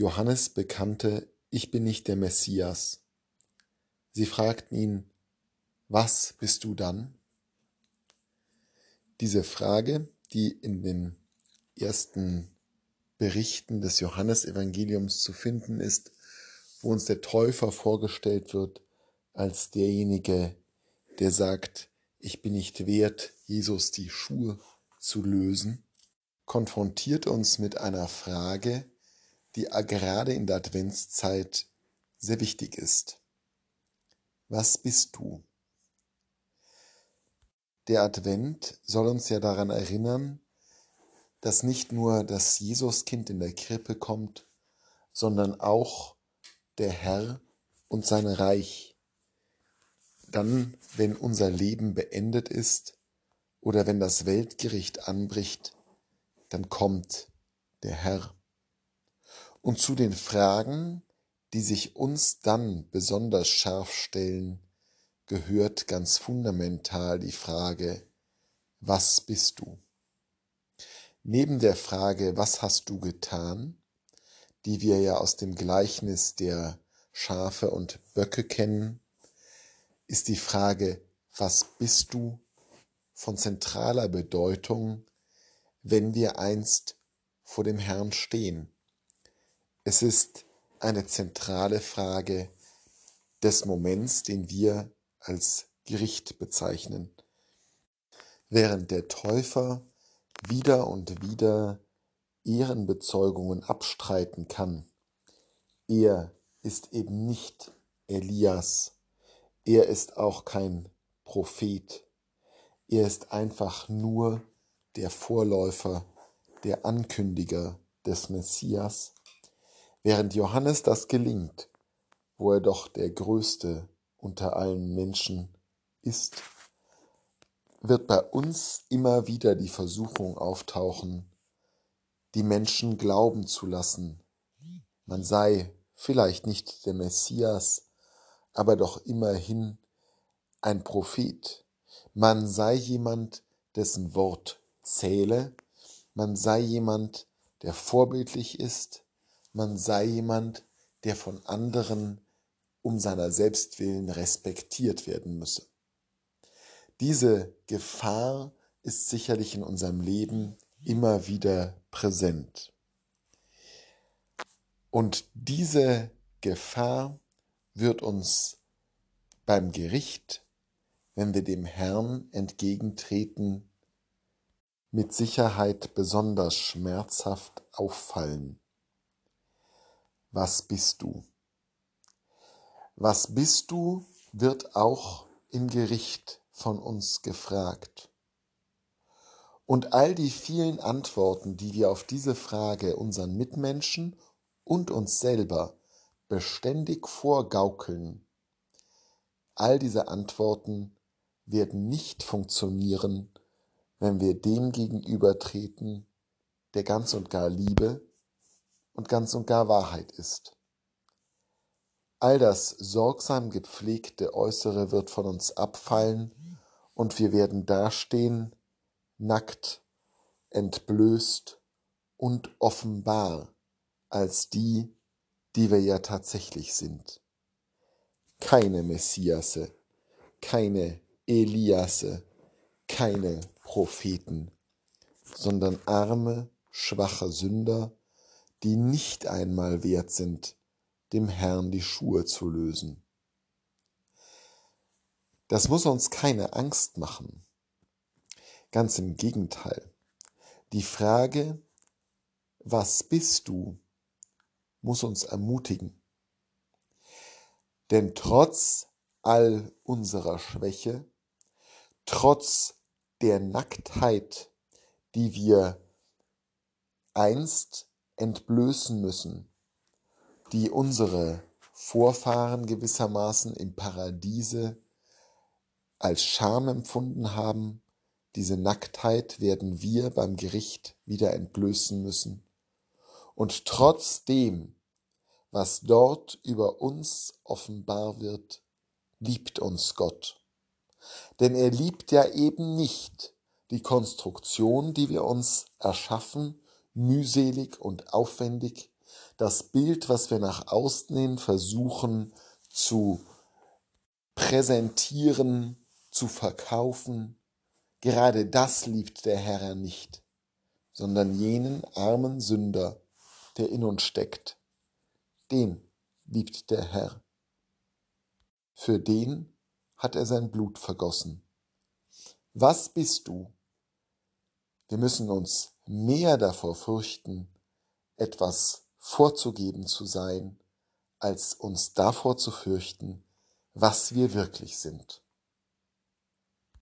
Johannes bekannte, ich bin nicht der Messias. Sie fragten ihn, was bist du dann? Diese Frage, die in den ersten Berichten des Johannesevangeliums zu finden ist, wo uns der Täufer vorgestellt wird als derjenige, der sagt, ich bin nicht wert, Jesus die Schuhe zu lösen, konfrontiert uns mit einer Frage, die gerade in der Adventszeit sehr wichtig ist. Was bist du? Der Advent soll uns ja daran erinnern, dass nicht nur das Jesuskind in der Krippe kommt, sondern auch der Herr und sein Reich. Dann, wenn unser Leben beendet ist oder wenn das Weltgericht anbricht, dann kommt der Herr. Und zu den Fragen, die sich uns dann besonders scharf stellen, gehört ganz fundamental die Frage, was bist du? Neben der Frage, was hast du getan, die wir ja aus dem Gleichnis der Schafe und Böcke kennen, ist die Frage, was bist du von zentraler Bedeutung, wenn wir einst vor dem Herrn stehen. Es ist eine zentrale Frage des Moments, den wir als Gericht bezeichnen. Während der Täufer wieder und wieder Ehrenbezeugungen abstreiten kann, er ist eben nicht Elias, er ist auch kein Prophet, er ist einfach nur der Vorläufer, der Ankündiger des Messias, während Johannes das gelingt, wo er doch der Größte unter allen Menschen ist, wird bei uns immer wieder die Versuchung auftauchen, die Menschen glauben zu lassen, man sei vielleicht nicht der Messias, aber doch immerhin ein Prophet, man sei jemand, dessen Wort zähle, man sei jemand, der vorbildlich ist, man sei jemand, der von anderen um seiner selbst willen respektiert werden müsse. Diese Gefahr ist sicherlich in unserem Leben immer wieder präsent. Und diese Gefahr wird uns beim Gericht wenn wir dem Herrn entgegentreten, mit Sicherheit besonders schmerzhaft auffallen. Was bist du? Was bist du, wird auch im Gericht von uns gefragt. Und all die vielen Antworten, die wir auf diese Frage unseren Mitmenschen und uns selber beständig vorgaukeln, all diese Antworten werden nicht funktionieren, wenn wir dem gegenübertreten, der ganz und gar Liebe und ganz und gar Wahrheit ist. All das sorgsam gepflegte Äußere wird von uns abfallen und wir werden dastehen, nackt, entblößt und offenbar als die, die wir ja tatsächlich sind. Keine Messiasse, keine Eliasse, keine Propheten, sondern arme, schwache Sünder, die nicht einmal wert sind, dem Herrn die Schuhe zu lösen. Das muss uns keine Angst machen. Ganz im Gegenteil. Die Frage, was bist du, muss uns ermutigen. Denn trotz all unserer Schwäche trotz der Nacktheit, die wir einst entblößen müssen, die unsere Vorfahren gewissermaßen im Paradiese als Scham empfunden haben, diese Nacktheit werden wir beim Gericht wieder entblößen müssen. Und trotzdem, was dort über uns offenbar wird, liebt uns Gott. Denn er liebt ja eben nicht die Konstruktion, die wir uns erschaffen, mühselig und aufwendig, Das Bild, was wir nach außen hin versuchen zu präsentieren, zu verkaufen, gerade das liebt der Herr nicht, sondern jenen armen Sünder, der in uns steckt, den liebt der Herr. Für den hat er sein Blut vergossen. Was bist du? Wir müssen uns mehr davor fürchten, etwas vorzugeben zu sein, als uns davor zu fürchten, was wir wirklich sind.